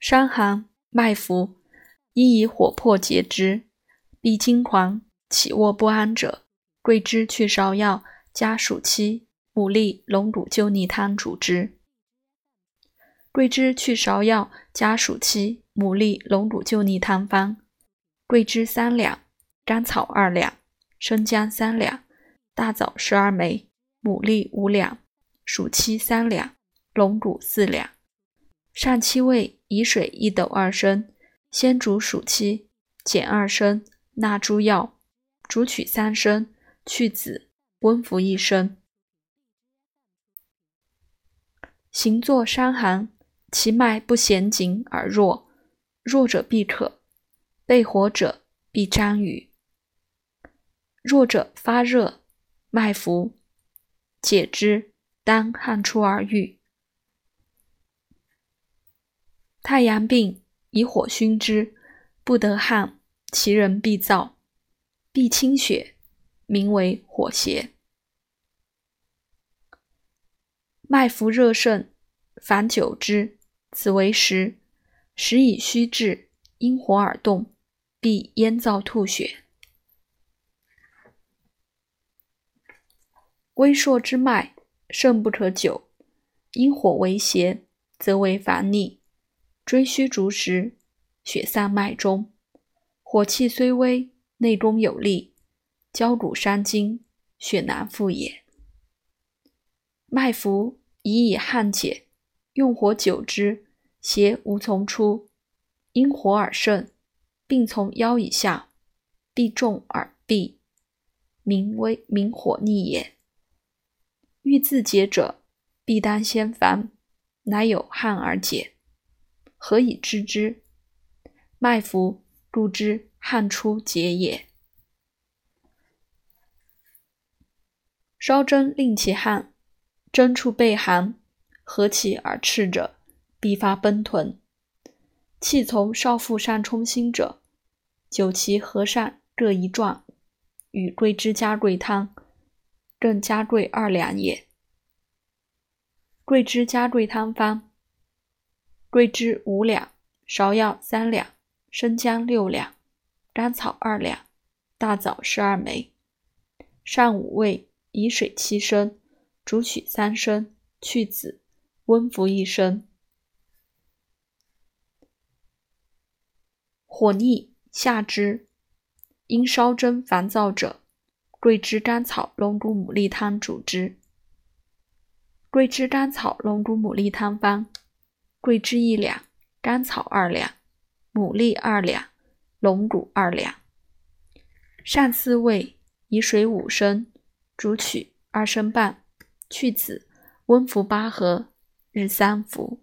伤寒脉浮，宜以火破结之。必惊狂、起卧不安者，桂枝去芍药加暑期、牡蛎、龙骨救逆汤主之。桂枝去芍药加暑期、牡蛎、龙骨救逆汤方：桂枝三两，甘草二两，生姜三两，大枣十二枚，牡蛎五两，暑期三两，龙骨四两。上七味，以水一斗二升，先煮暑期，减二升。纳诸药，煮取三升，去子，温服一升。行坐伤寒，其脉不弦紧而弱，弱者必可；背火者必沾雨。弱者发热，脉浮，解之，当汗出而愈。太阳病，以火熏之，不得汗。其人必燥，必清血，名为火邪。脉浮热盛，烦久之，此为实。实以虚滞，因火而动，必咽燥吐血。微硕之脉，盛不可久，因火为邪，则为烦逆。追虚逐实，血散脉中。火气虽微，内功有力，焦骨伤筋，血难复也。脉浮，宜以汗解，用火久之，邪无从出，因火而盛，并从腰以下，必重而闭，名为明火逆也。欲自解者，必当先烦，乃有汗而解。何以知之？脉浮。故知汗出结也。烧针令其汗，针处背寒，合起而赤者，必发奔豚。气从少腹上冲心者，久其合上各一状，与桂枝加桂汤，更加桂二两也。桂枝加桂汤方：桂枝五两，芍药三两。生姜六两，甘草二两，大枣十二枚。上五味，以水七升，煮取三升，去子，温服一升。火逆下之，因烧蒸烦躁者，桂枝甘草龙骨牡蛎汤主之。桂枝甘草龙骨牡蛎汤方：桂枝一两，甘草二两。牡蛎二两，龙骨二两。上四味，以水五升，煮取二升半，去子，温服八合，日三服。